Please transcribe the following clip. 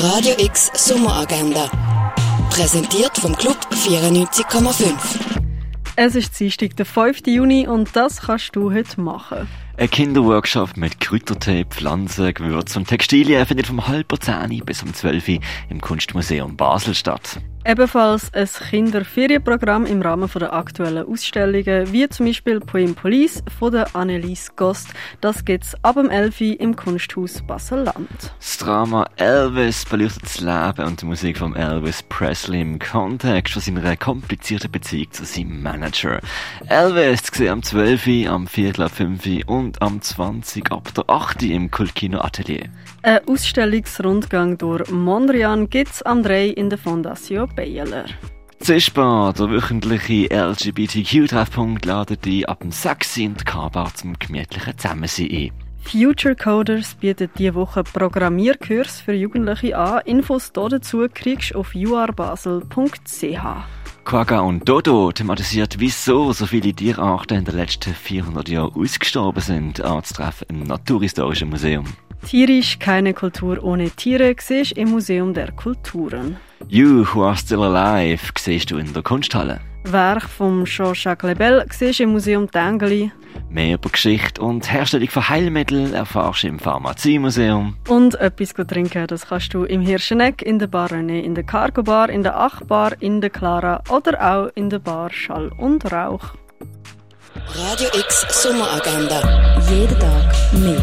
Radio X Sommeragenda. Präsentiert vom Club 94,5. Es ist Dienstag, der 5. Juni und das kannst du heute machen. Ein Kinderworkshop mit Kräutertee, Pflanzen, Gewürzen und Textilien findet vom halb zehn bis um 12 Uhr im Kunstmuseum Basel statt. Ebenfalls ein Kinderferienprogramm im Rahmen der aktuellen Ausstellungen, wie zum Beispiel Poem Police von der Annelies Gost. Das gibt's ab dem 11. Uhr im Kunsthaus Basel-Land. Das Drama Elvis beleuchtet das Leben und die Musik von Elvis Presley im Kontext von seiner komplizierten Beziehung zu seinem Manager. Elvis zu sehen am 12. Uhr, am 4. ab 5. Uhr und am 20. ab der 8. Uhr im Kultkino Atelier. Ein Ausstellungsrundgang durch Mondrian gibt's am 3 in der Fondation Baylor. Zischbar, der wöchentliche LGBTQ-Treffpunkt, ladet die ab dem 6. in die K-Bar zum gemütlichen Zusammensein ein. Future Coders bietet diese Woche Programmierkurs für Jugendliche an. Infos dazu kriegst du auf urbasel.ch. Quagga und Dodo thematisiert, wieso so viele Tierarten in den letzten 400 Jahren ausgestorben sind, anzutreffen im Naturhistorischen Museum. Tierisch keine Kultur ohne Tiere siehst im Museum der Kulturen. You Who Are Still Alive siehst du in der Kunsthalle. Werk von Jean-Jacques Lebel siehst im Museum Tengeli. Mehr über Geschichte und Herstellung von Heilmitteln erfährst du im Pharmaziemuseum. Und etwas zu trinken, das kannst du im Hirscheneck, in der Bar René, in der Cargo Bar, in der Achbar, in der Clara oder auch in der Bar Schall und Rauch. Radio X Sommeragenda. Jeden Tag mehr.